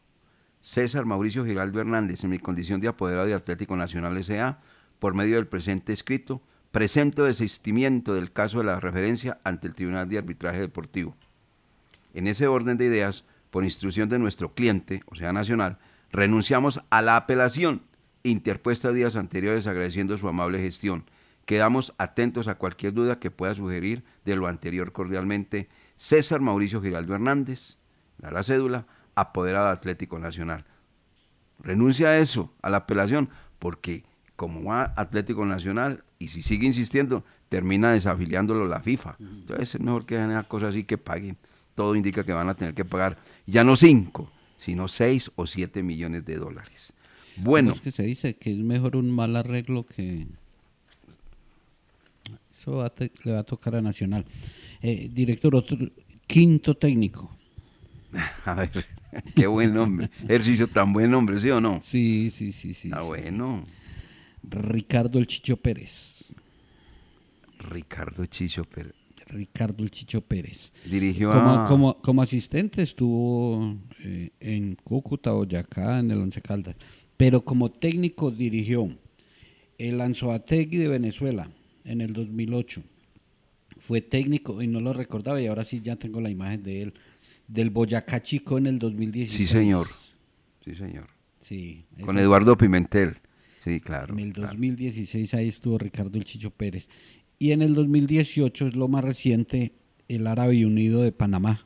César Mauricio Giraldo Hernández, en mi condición de apoderado de Atlético Nacional S.A., por medio del presente escrito, presento desistimiento del caso de la referencia ante el Tribunal de Arbitraje Deportivo. En ese orden de ideas, por instrucción de nuestro cliente, o sea, Nacional, renunciamos a la apelación interpuesta días anteriores agradeciendo su amable gestión. Quedamos atentos a cualquier duda que pueda sugerir de lo anterior cordialmente. César Mauricio Giraldo Hernández, da la cédula, apoderado Atlético Nacional. Renuncia a eso, a la apelación, porque como va Atlético Nacional y si sigue insistiendo, termina desafiliándolo la FIFA. Entonces es mejor que hagan esa cosa así que paguen. Todo indica que van a tener que pagar ya no cinco, sino seis o siete millones de dólares. Bueno. Es que se dice que es mejor un mal arreglo que... Eso va le va a tocar a Nacional. Eh, director, otro, quinto técnico. A ver, qué buen nombre. Ejercicio tan buen nombre, ¿sí o no? Sí, sí, sí, sí. Ah, sí, bueno. Ricardo el Chicho Pérez. Ricardo Chicho Pérez. Ricardo el Chicho Pérez. Dirigió como, a- como, como asistente estuvo eh, en Cúcuta, Boyacá, en el Once Caldas. Pero como técnico dirigió el Anzoategui de Venezuela en el 2008. Fue técnico y no lo recordaba y ahora sí ya tengo la imagen de él. Del Boyacá Chico en el 2016. Sí, señor. Sí, señor. Sí. Con Eduardo Pimentel. Sí, claro. En el claro. 2016 ahí estuvo Ricardo El Chicho Pérez. Y en el 2018 es lo más reciente, el Árabe Unido de Panamá.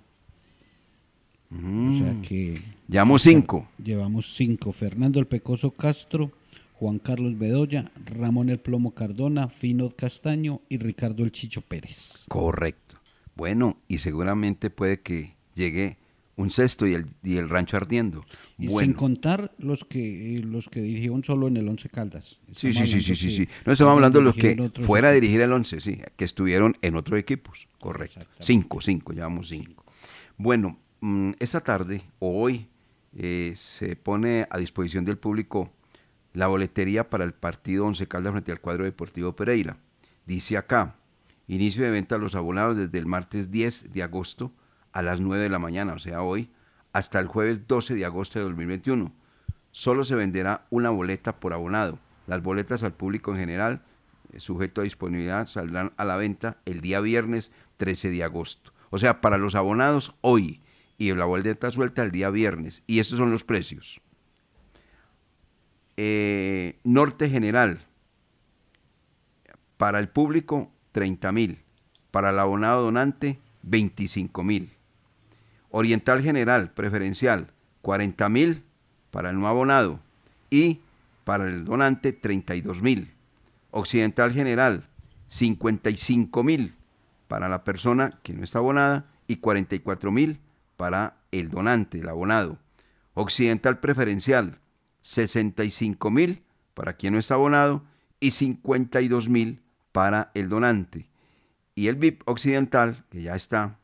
O sea Mm. que... Llevamos cinco. Llevamos cinco. Fernando El Pecoso Castro, Juan Carlos Bedoya, Ramón El Plomo Cardona, Finod Castaño y Ricardo El Chicho Pérez. Correcto. Bueno, y seguramente puede que llegue un sexto y el, y el rancho ardiendo. Y sin contar los que eh, los que dirigieron solo en el Once Caldas. sí, sí, sí, sí, sí. No estamos hablando de los que fuera a dirigir el 11, sí, que estuvieron en otros equipos. Correcto. Cinco, cinco, llevamos cinco. Bueno, mm, esta tarde o hoy eh, se pone a disposición del público la boletería para el partido Once Caldas frente al cuadro deportivo Pereira. Dice acá, inicio de venta a los abonados desde el martes 10 de agosto a las 9 de la mañana, o sea, hoy, hasta el jueves 12 de agosto de 2021. Solo se venderá una boleta por abonado. Las boletas al público en general, eh, sujeto a disponibilidad, saldrán a la venta el día viernes 13 de agosto. O sea, para los abonados hoy y la boleta suelta el día viernes. Y estos son los precios. Eh, Norte General, para el público 30 mil, para el abonado donante 25 mil. Oriental General Preferencial 40 mil para el no abonado y para el donante 32 mil. Occidental General 55 mil para la persona que no está abonada y 44 mil para el donante, el abonado. Occidental Preferencial 65 mil para quien no está abonado y 52 mil para el donante. Y el VIP Occidental, que ya está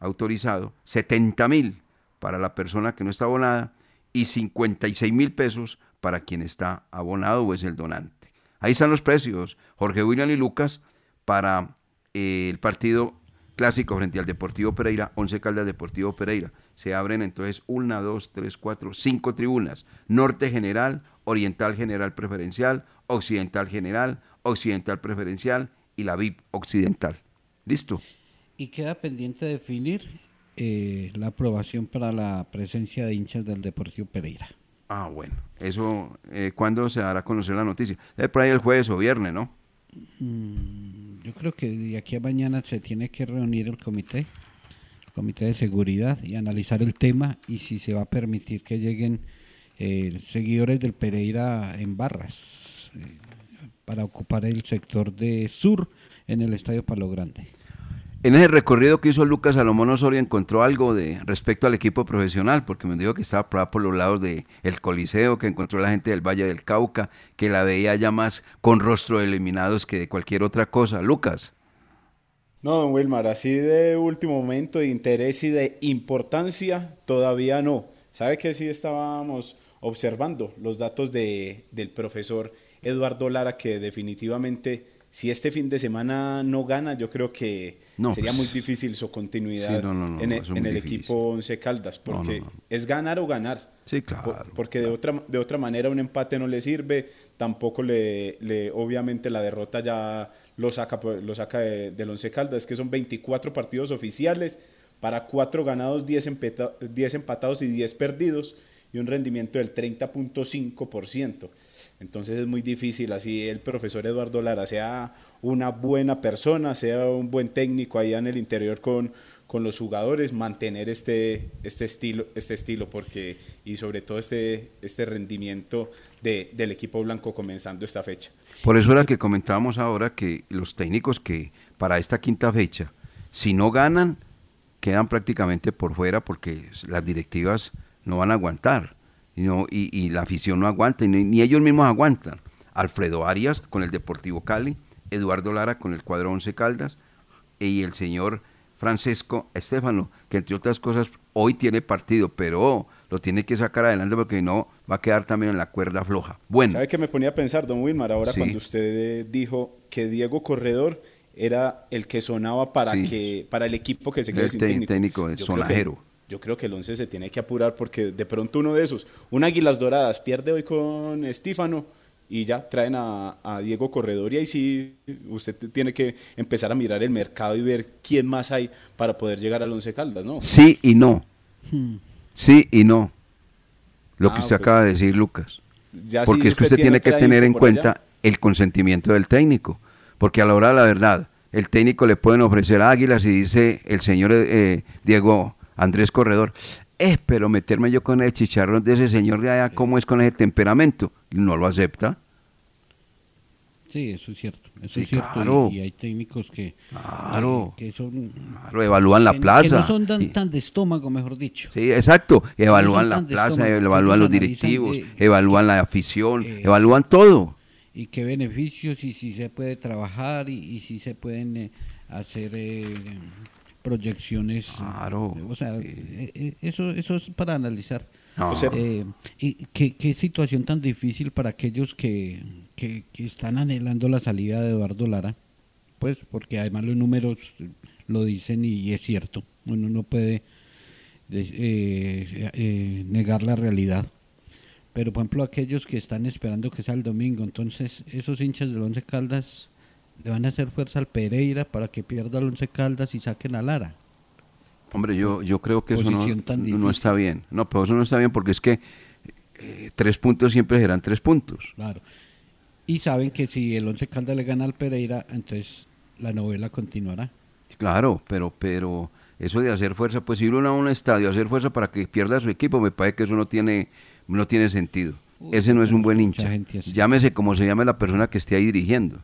autorizado, 70 mil para la persona que no está abonada y 56 mil pesos para quien está abonado o es el donante. Ahí están los precios, Jorge William y Lucas, para eh, el partido clásico frente al Deportivo Pereira, 11 Caldas Deportivo Pereira. Se abren entonces una, dos, tres, cuatro, cinco tribunas. Norte General, Oriental General Preferencial, Occidental General, Occidental Preferencial y la VIP Occidental. ¿Listo? Y queda pendiente definir eh, la aprobación para la presencia de hinchas del Deportivo Pereira. Ah, bueno. Eso, eh, ¿cuándo se dará a conocer la noticia? Debe por ahí el jueves o viernes, ¿no? Mm, yo creo que de aquí a mañana se tiene que reunir el comité, comité de seguridad y analizar el tema y si se va a permitir que lleguen eh, seguidores del Pereira en barras eh, para ocupar el sector de sur en el Estadio Palo Grande. En ese recorrido que hizo Lucas Salomón Osorio encontró algo de respecto al equipo profesional, porque me dijo que estaba por, los lados del el Coliseo, que encontró la gente del Valle del Cauca, que la veía ya más con rostro de eliminados que de cualquier otra cosa. Lucas. No, don Wilmar, así de último momento de interés y de importancia, todavía no. ¿Sabe que sí estábamos observando los datos de, del profesor Eduardo Lara, que definitivamente, si este fin de semana no gana, yo creo que No, sería pues, muy difícil su continuidad sí, no, no, no, en, no, el, en equipo Once Caldas, porque es ganar o ganar. Sí, claro. Por- porque de otra de otra manera un empate no le sirve, tampoco le, le obviamente la derrota ya lo saca lo saca de- del Once Caldas, que son 24 partidos oficiales para 4 ganados, 10, empeta- 10 empatados y 10 perdidos y un rendimiento del 30.5%. Entonces es muy difícil así el profesor Eduardo Lara sea una buena persona, sea un buen técnico allá en el interior con, con los jugadores, mantener este, este, estilo, este estilo porque, y sobre todo este, este rendimiento de, del equipo blanco comenzando esta fecha. Por eso era que comentábamos ahora que los técnicos que para esta quinta fecha, si no ganan, quedan prácticamente por fuera porque las directivas no van a aguantar no- y, la afición no aguanta y ni, ni ellos mismos aguantan. Alfredo Arias con el Deportivo Cali, Eduardo Lara con el cuadro Once Caldas y el señor Francesco Estefano, que entre otras cosas hoy tiene partido, pero lo tiene que sacar adelante porque no va a quedar también en la cuerda floja. Bueno, ¿Sabe qué me ponía a pensar, don Wilmar? Ahora Sí. cuando usted eh, dijo que Diego Corredor era el que sonaba para Sí. que para el equipo que se El quede sin técnico. técnico Yo creo que- sonajero. Yo creo que el 11 se tiene que apurar porque de pronto uno de esos, un Águilas Doradas, pierde hoy con Estífano y ya traen a, a Diego Corredor y ahí sí usted tiene que empezar a mirar el mercado y ver quién más hay para poder llegar al 11 Caldas, ¿no? sí y no. Sí y no. lo que Ah, usted pues, acaba de decir, Lucas. Ya porque es que usted usted tiene que tener en cuenta allá. el consentimiento del técnico. Porque a la hora de la verdad, el técnico le pueden ofrecer águilas y dice el señor eh, Diego Andrés Corredor, eh, pero meterme yo con el chicharrón de ese señor de allá, ¿cómo es con ese temperamento? No lo acepta. Sí, eso es cierto. Eso Sí, es cierto. claro. Y, hay técnicos que, Claro. que, que son. Claro, evalúan la plaza. Que no son tan, tan de estómago, mejor dicho. Sí, exacto. Evalúan la plaza, estómago, evalúan los directivos, eh, evalúan la afición, eh, evalúan todo. y qué beneficios y si se puede trabajar y, y si se pueden eh, hacer eh, proyecciones. Claro, O sea, eh, eh, eso, eso es para analizar. No. O sea- Eh, y qué, qué situación tan difícil para aquellos que, que, que están anhelando la salida de Eduardo Lara, pues porque además los números lo dicen y, es cierto, uno no puede de- eh, eh, negar la realidad. Pero por ejemplo aquellos que están esperando que sea el domingo, entonces esos hinchas del Once Caldas le van a hacer fuerza al Pereira para que pierda el Once Caldas y saquen a Lara. Hombre, yo, yo creo que eso no, tan está bien. No, pero eso no está bien porque es que eh, tres puntos siempre serán tres puntos. Claro. Y saben que si el Once Caldas le gana al Pereira, entonces la novela continuará. Claro, pero, pero eso de hacer fuerza, pues ir uno a un estadio a hacer fuerza para que pierda su equipo, me parece que eso no tiene, no tiene sentido. Uy, Ese no es un buen hincha. Llámese como se llame la persona que esté ahí dirigiendo.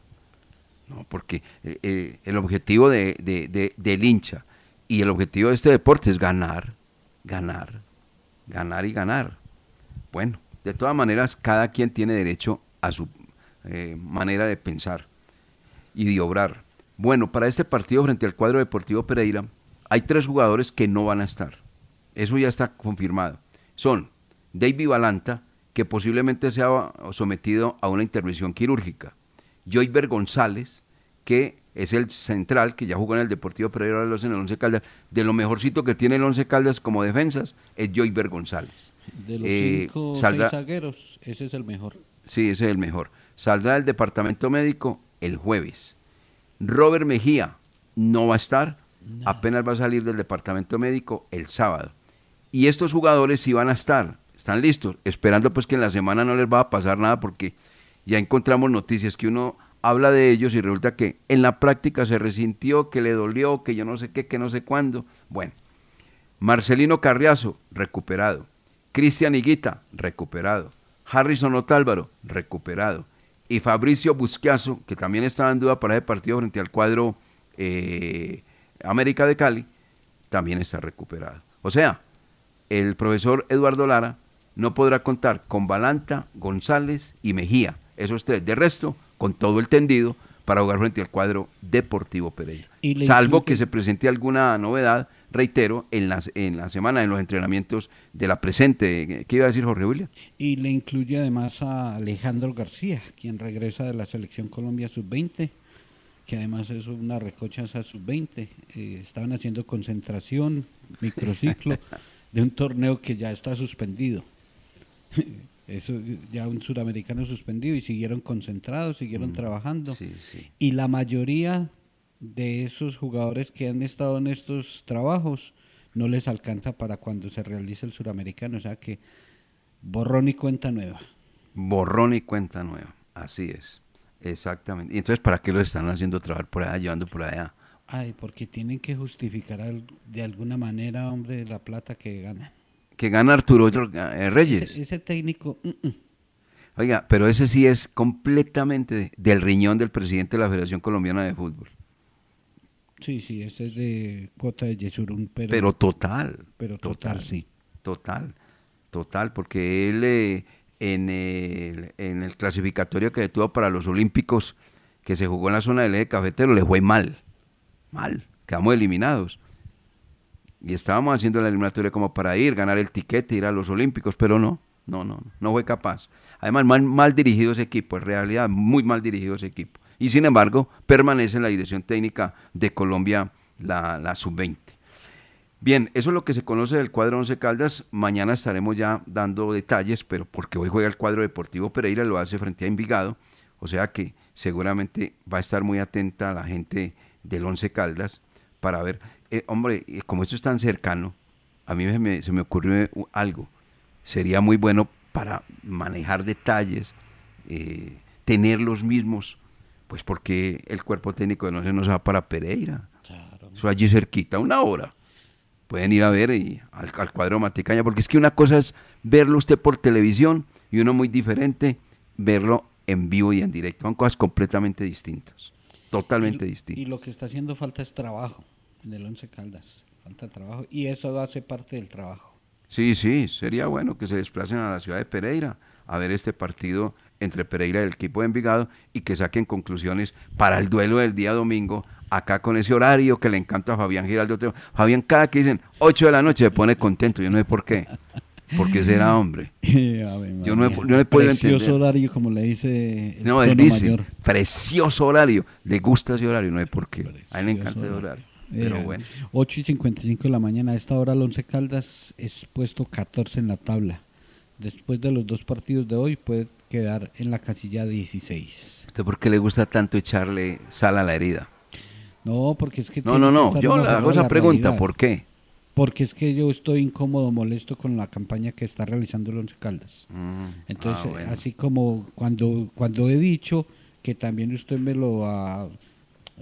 No, porque eh, eh, el objetivo de, de- de- del hincha y el objetivo de este deporte es ganar, ganar, ganar y ganar. Bueno, de todas maneras, cada quien tiene derecho a su eh, manera de pensar y de obrar. Bueno, para este partido frente al cuadro deportivo Pereira, hay tres jugadores que no van a estar. Eso ya está confirmado. Son David Balanta, que posiblemente sea sometido a una intervención quirúrgica. Joyver González, que es el central, que ya jugó en el Deportivo Pereira ahora lo hace en el Once Caldas. De lo mejorcito que tiene el Once Caldas como defensas es Joyver González. De los Eh, cinco saldrá- seis zagueros, ese es el mejor. Sí, ese es el mejor. Saldrá del departamento médico el jueves. Robert Mejía no va a estar, apenas va a salir del departamento médico el sábado. Y estos jugadores sí van a estar, están listos, esperando pues que en la semana no les va a pasar nada porque ya encontramos noticias que uno habla de ellos y resulta que en la práctica se resintió, que le dolió, que yo no sé qué, que no sé cuándo. Bueno, Marcelino Carriazo, recuperado. Cristian Higuita, recuperado. Harrison Otálvaro, recuperado. Y Fabricio Busquiazo, que también estaba en duda para ese partido frente al cuadro eh, América de Cali, también está recuperado. O sea, el profesor Eduardo Lara no podrá contar con Balanta, González y Mejía, esos tres. De resto, con todo el tendido para jugar frente al cuadro Deportivo Pereira. Salvo que se presente alguna novedad, reitero, en, las, en la semana, en los entrenamientos de la presente. ¿Qué iba a decir Jorge William? Y le incluye además a Alejandro García, quien regresa de la selección Colombia sub-20, que además es una recocha esa sub-20. Eh, estaban haciendo concentración, microciclo, de un torneo que ya está suspendido. Eso ya un suramericano suspendido y siguieron concentrados, siguieron Mm, trabajando. sí, sí. Y la mayoría de esos jugadores que han estado en estos trabajos no les alcanza para cuando se realice el suramericano, o sea que borrón y cuenta nueva. Borrón y cuenta nueva. Así es. Exactamente. Y entonces, ¿para qué lo están haciendo trabajar por allá, llevando por allá? Ay, porque tienen que justificar al- de alguna manera, hombre, la plata que ganan. Que gana Arturo eh, Reyes. Ese, ese técnico, mm, mm. Oiga, pero ese sí es completamente de- del riñón del presidente de la Federación Colombiana de Fútbol. sí, sí, ese es de cuota de Yesurún, pero, Pero total. pero total, sí. Total, total, porque él eh, en, el, en el clasificatorio que tuvo para los Olímpicos, que se jugó en la zona del eje cafetero, le fue mal, mal, quedamos eliminados. Y estábamos haciendo la eliminatoria como para ir, ganar el tiquete, ir a los Olímpicos, pero no, no, no, no fue capaz. Además, mal, mal dirigido ese equipo, en realidad, muy mal dirigido ese equipo. Y sin embargo, permanece en la dirección técnica de Colombia la, la sub-20. Bien, eso es lo que se conoce del cuadro Once Caldas. Mañana estaremos ya dando detalles, pero porque hoy juega el cuadro Deportivo Pereira, lo hace frente a Envigado. O sea que seguramente va a estar muy atenta la gente del Once Caldas para ver. Eh, hombre, eh, como esto es tan cercano, a mí me- me- se me ocurrió u- algo. sería muy bueno para manejar detalles, eh, tener los mismos, pues porque el cuerpo técnico de no se nos va para Pereira. Eso allí cerquita, una hora. Pueden ir a ver y, al, al cuadro Maticaña, porque es que una cosa es verlo usted por televisión y uno muy diferente verlo en vivo y en directo. Son cosas completamente distintas, totalmente distintas. Y lo que está haciendo falta es trabajo en el Once Caldas. Falta trabajo y eso hace parte del trabajo. Sí, sí, sería bueno que se desplacen a la ciudad de Pereira a ver este partido entre Pereira y el equipo de Envigado y que saquen conclusiones para el duelo del día domingo acá con ese horario que le encanta a Fabián Giraldo. Fabián cada que dicen 8 de la noche se pone contento, yo no sé por qué. Porque será hombre. yo no, he, yo no he podido Precioso entender. horario, como le dice el No, él dice, mayor. precioso horario. Le gusta ese horario, no sé por qué. A él le encanta ese horario. Pero Eh, bueno. 8 y 55 de la mañana. A esta hora el Once Caldas es puesto 14 en la tabla. Después de los dos partidos de hoy puede quedar en la casilla 16. ¿Usted por qué le gusta tanto echarle sal a la herida? No, porque es que... No, no, no. Yo le hago esa pregunta. realidad. ¿Por qué? Porque es que yo estoy incómodo, molesto con la campaña que está realizando el Once Caldas. Entonces, ah, bueno. así como cuando, cuando he dicho que también usted me lo ha...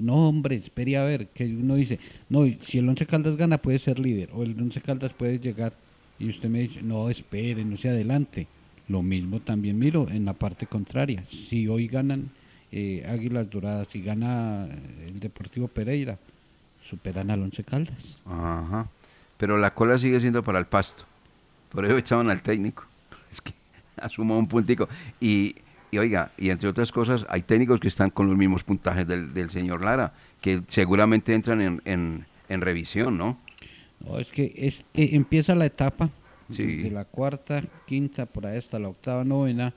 No, hombre, espere a ver, que uno dice, no, si el Once Caldas gana puede ser líder, o el Once Caldas puede llegar, y usted me dice, no, espere, no se adelante. Lo mismo también miro en la parte contraria. Si hoy ganan eh, Águilas Doradas y gana eh, el Deportivo Pereira, superan al Once Caldas. Ajá. Pero la cola sigue siendo para el pasto. Por eso echaban al técnico. Es que asuma un puntico. Y, y oiga, y entre otras cosas, hay técnicos que están con los mismos puntajes del, del señor Lara, que seguramente entran en, en, en revisión, ¿no? No, es que es, eh, empieza la etapa Sí. de la cuarta, quinta, por ahí hasta la octava, novena,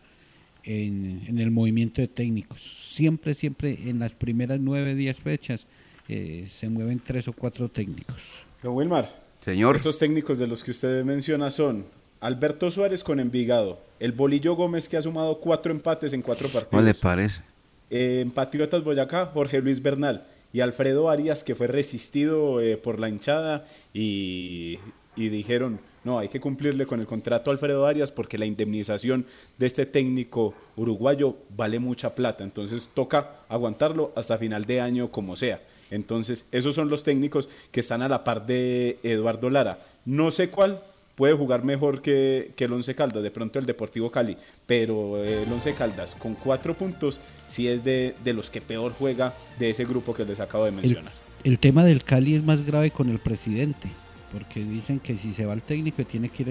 en, en el movimiento de técnicos. Siempre, siempre en las primeras nueve, diez fechas eh, se mueven tres o cuatro técnicos. Don Wilmar. Señor. Esos técnicos de los que usted menciona son Alberto Suárez con Envigado, el Bolillo Gómez que ha sumado cuatro empates en cuatro partidos. ¿Cómo le parece? Eh, en Patriotas Boyacá, Jorge Luis Bernal y Alfredo Arias, que fue resistido eh, por la hinchada y, y dijeron, no, hay que cumplirle con el contrato a Alfredo Arias porque la indemnización de este técnico uruguayo vale mucha plata, entonces toca aguantarlo hasta final de año como sea. Entonces, esos son los técnicos que están a la par de Eduardo Lara. No sé cuál puede jugar mejor que, que el Once Caldas, de pronto el Deportivo Cali, pero el Once Caldas con cuatro puntos sí es de, de los que peor juega de ese grupo que les acabo de El, mencionar. el tema del Cali es más grave con el presidente, porque dicen que si se va el técnico tiene que ir